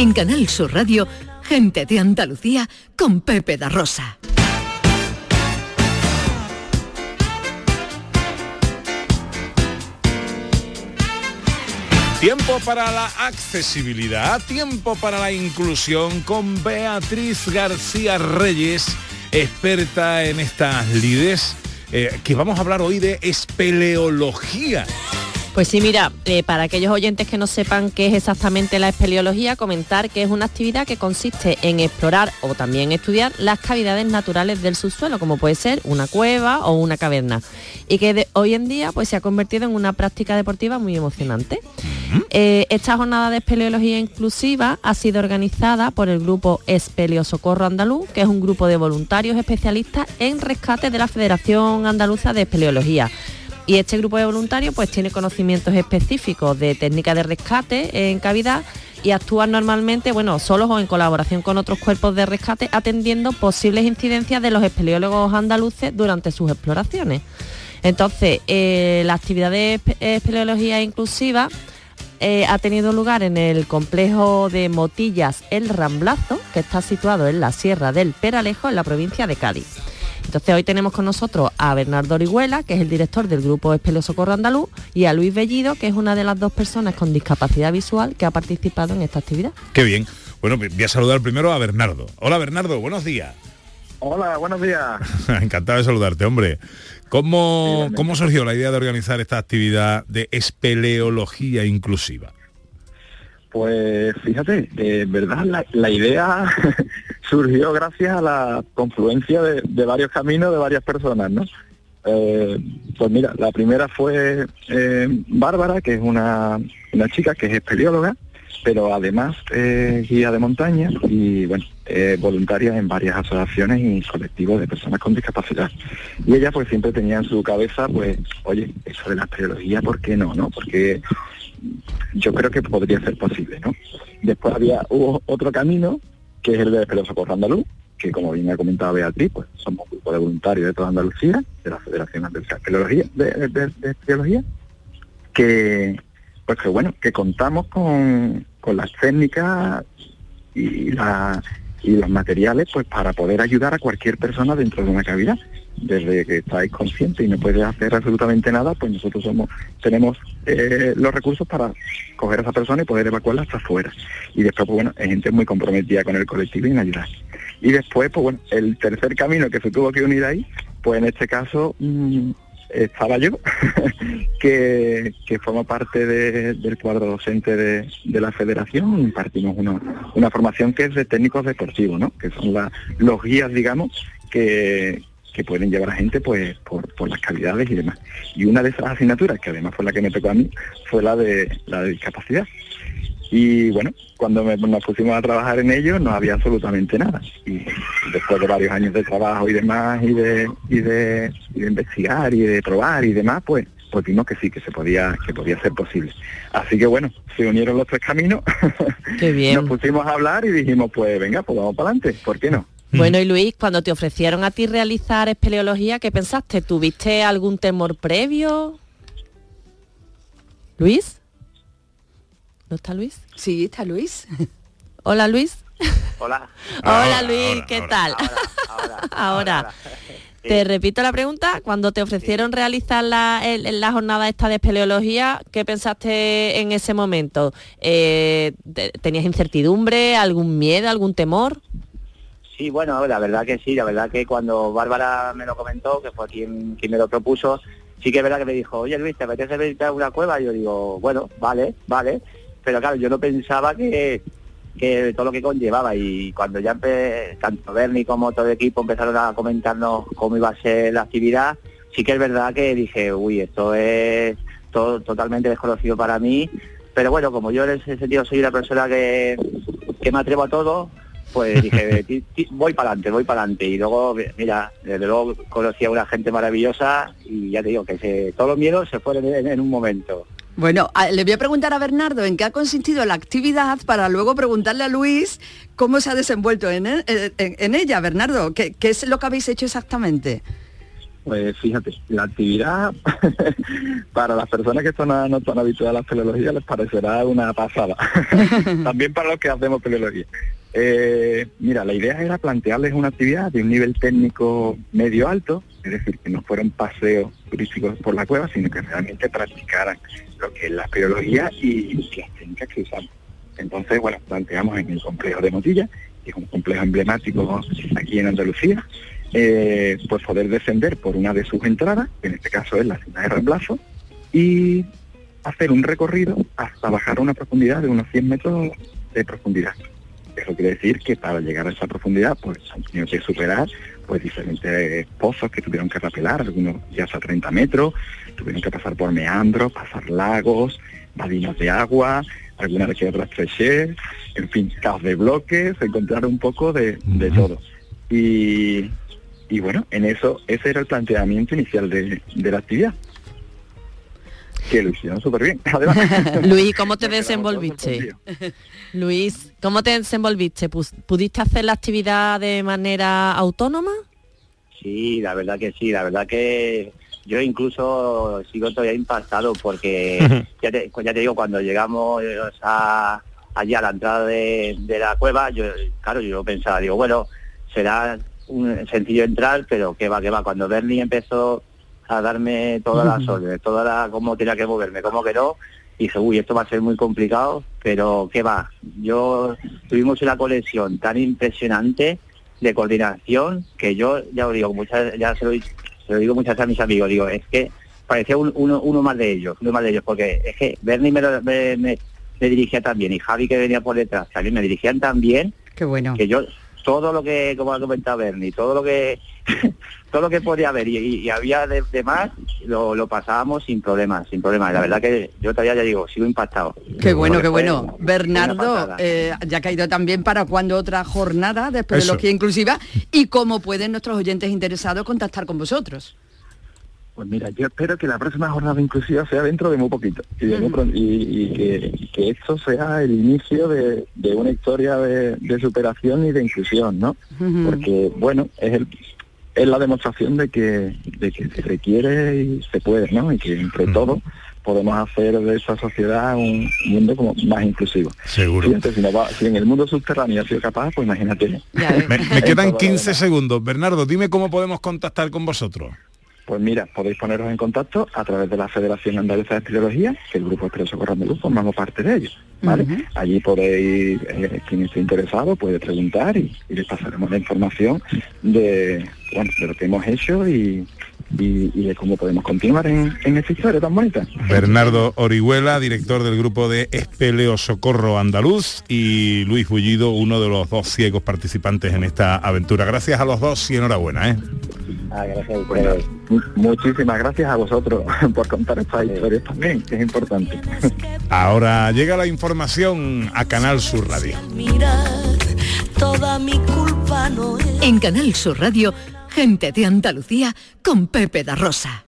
En Canal Sur Radio, gente de Andalucía con Pepe da Rosa. Tiempo para la accesibilidad, tiempo para la inclusión con Beatriz García Reyes, experta en estas lides, eh, que vamos a hablar hoy de espeleología. Pues sí, mira, eh, para aquellos oyentes que no sepan qué es exactamente la espeleología, comentar que es una actividad que consiste en explorar o también estudiar las cavidades naturales del subsuelo, como puede ser una cueva o una caverna, y que hoy en día pues, se ha convertido en una práctica deportiva muy emocionante. Eh, esta jornada de espeleología inclusiva ha sido organizada por el grupo Espeleo Socorro Andaluz, que es un grupo de voluntarios especialistas en rescate de la Federación Andaluza de Espeleología y este grupo de voluntarios pues tiene conocimientos específicos de técnica de rescate en cavidad y actúan normalmente, bueno, solos o en colaboración con otros cuerpos de rescate atendiendo posibles incidencias de los espeleólogos andaluces durante sus exploraciones. Entonces, eh, la actividad de espeleología inclusiva eh, ha tenido lugar en el complejo de Motillas El Ramblazo, que está situado en la Sierra del Peralejo, en la provincia de Cádiz. Entonces hoy tenemos con nosotros a Bernardo Orihuela, que es el director del grupo Espeleo Socorro Andaluz, y a Luis Bellido, que es una de las dos personas con discapacidad visual que ha participado en esta actividad. Qué bien. Bueno, voy a saludar primero a Bernardo. Hola Bernardo, buenos días. Hola, buenos días. Encantado de saludarte, hombre. ¿Cómo, ¿Cómo surgió la idea de organizar esta actividad de espeleología inclusiva? Pues fíjate, verdad la, idea surgió gracias a la confluencia de, varios caminos de varias personas, ¿no? Eh, pues mira, la primera fue eh, Bárbara, que es una, chica que es espeleóloga, pero además guía de montaña y bueno, voluntaria en varias asociaciones y colectivos de personas con discapacidad. Y ella pues siempre tenía en su cabeza, pues, oye, eso de la espeleología, ¿por qué no? no? Porque yo creo que podría ser posible, ¿no? Después había otro camino, que es el de Espero Socorro que como bien ha comentado Beatriz, pues somos un grupo de voluntarios de toda Andalucía, de la Federación Andalucía de de, que pues que bueno, que contamos con, con las técnicas y la y los materiales pues para poder ayudar a cualquier persona dentro de una cavidad desde que estáis conscientes y no puedes hacer absolutamente nada, pues nosotros somos, tenemos eh, los recursos para coger a esa persona y poder evacuarla hasta afuera. Y después, pues bueno, hay gente muy comprometida con el colectivo y en ayudar. Y después, pues bueno, el tercer camino que se tuvo que unir ahí, pues en este caso mm, estaba yo, que, que forma parte del cuadro docente de, la federación, impartimos una, una formación que es de técnicos deportivos, ¿no? que son los guías, digamos, que, que pueden llevar a gente pues por, las calidades y demás. Y una de esas asignaturas, que además fue la que me tocó a mí, fue la de la de discapacidad. Y bueno, cuando nos pusimos a trabajar en ello no había absolutamente nada. Y después de varios años de trabajo y demás, y de, y de, investigar y de probar y demás, pues pues vimos que sí, que se podía, que podía ser posible. Así que bueno, se unieron los tres caminos, Qué bien. nos pusimos a hablar y dijimos, pues venga, pues vamos para adelante, ¿por qué no? Bueno, y Luis, cuando te ofrecieron a ti realizar espeleología, ¿qué pensaste? ¿Tuviste algún temor previo? ¿Luis? ¿No está Luis? Sí, está Luis. Hola, Luis. Hola. Hola, Luis, ¿qué tal? Ahora. Te repito la pregunta, cuando te ofrecieron realizar la, la, jornada esta de espeleología, ¿qué pensaste en ese momento? Eh, ¿Tenías incertidumbre, algún miedo, algún temor? Sí, bueno, la verdad que sí, la verdad que cuando Bárbara me lo comentó, que fue quien, quien me lo propuso, sí que es verdad que me dijo, oye Luis, ¿te apetece visitar una cueva? Y yo digo, bueno, vale, vale. Pero claro, yo no pensaba que, que todo lo que conllevaba y cuando ya tanto Bernie como todo el equipo empezaron a comentarnos cómo iba a ser la actividad, sí que es verdad que dije, uy, esto es todo totalmente desconocido para mí, pero bueno, como yo en ese sentido soy una persona que, que me atrevo a todo, pues dije, voy para adelante, voy para adelante. Y luego, mira, desde luego conocí a una gente maravillosa y ya te digo que todos los miedos se fueron en, un momento. Bueno, le voy a preguntar a Bernardo en qué ha consistido la actividad para luego preguntarle a Luis cómo se ha desenvuelto en, ella. Bernardo, ¿qué, es lo que habéis hecho exactamente? Pues fíjate, la actividad para las personas que no, no están habituadas a la peleología les parecerá una pasada. También para los que hacemos peleología. Eh, mira, la idea era plantearles una actividad de un nivel técnico medio alto, es decir, que no fueran paseos turísticos por la cueva, sino que realmente practicaran lo que es la peleología y las técnicas que usamos. Entonces, bueno, planteamos en el complejo de Motilla, que es un complejo emblemático aquí en Andalucía, eh, pues poder descender por una de sus entradas, que en este caso es la ciudad de reemplazo, y hacer un recorrido hasta bajar a una profundidad de unos 100 metros de profundidad. Eso quiere decir que para llegar a esa profundidad pues han tenido que superar pues diferentes pozos que tuvieron que rapelar, algunos ya hasta 30 metros, tuvieron que pasar por meandros, pasar lagos, vadinos de agua, algunas que otras en fin, caos de bloques, encontrar un poco de, de todo. Y, y bueno, en eso, ese era el planteamiento inicial de, de la actividad. Que lo hicieron súper bien. Además, Luis, ¿cómo te desenvolviste? Luis, ¿cómo te desenvolviste? ¿Pudiste hacer la actividad de manera autónoma? Sí, la verdad que sí, la verdad que yo incluso sigo todavía impactado porque ya te, ya te digo, cuando llegamos eh, a, allí a la entrada de, de la cueva, yo claro, yo pensaba, digo, bueno, será un sencillo entrar, pero que va, que va. Cuando Bernie empezó a darme todas las órdenes, toda la, cómo tenía que moverme, cómo que no, y dije, uy, esto va a ser muy complicado, pero qué va. Yo tuvimos una conexión tan impresionante de coordinación que yo ya os digo muchas ya se lo, he- se lo digo muchas veces a mis amigos digo es que parecía un- uno, uno más de ellos uno más de ellos porque es que Bernie me, lo- me, me- me dirigía también y Javi que venía por detrás también me dirigían tan bien Qué bueno. que yo todo lo que como ha comentado Bernie todo lo que todo lo que podía haber y, y- y había de, de más lo, lo pasábamos sin problemas sin problemas la verdad que yo todavía ya digo sigo impactado Qué bueno, qué fue bueno. Bernardo, eh, ya ha caído también para cuando otra jornada de Eso. espeleología inclusiva y cómo pueden nuestros oyentes interesados contactar con vosotros. Pues mira, yo espero que la próxima jornada inclusiva sea dentro de muy poquito y, de muy pron- y- y que, que esto sea el inicio de, de una historia de, de superación y de inclusión, ¿no? Porque, bueno, es, el, es la demostración de que, de que se requiere y se puede, ¿no? Y que entre todos podemos hacer de esa sociedad un mundo como más inclusivo. Seguro. Fíjate, si, no va- si en el mundo subterráneo ha sido capaz, pues imagínate. Me, me quedan Todo lo 15 demás. segundos. Bernardo, dime cómo podemos contactar con vosotros. Pues mira, podéis poneros en contacto a través de la Federación Andaluza de Espeleología, que el Grupo Expreso Corre Andaluz formamos parte de ellos. ¿vale? Allí podéis, eh, quien esté interesado puede preguntar y, y les pasaremos la información de, bueno, de lo que hemos hecho y, y- y de cómo podemos continuar en, en esta historia tan bonita. Bernardo Orihuela, director del grupo de Espeleo Socorro Andaluz y Luis Bullido, uno de los dos ciegos participantes en esta aventura. Gracias a los dos y enhorabuena. ¿eh? Ah, gracias a Bueno, ustedes. mu- muchísimas gracias a vosotros por contar estas historias también, que es importante. Ahora llega la información a Canal Sur Radio. mirar, toda mi culpa no es. En Canal Sur Radio, gente de Andalucía con Pepe da Rosa.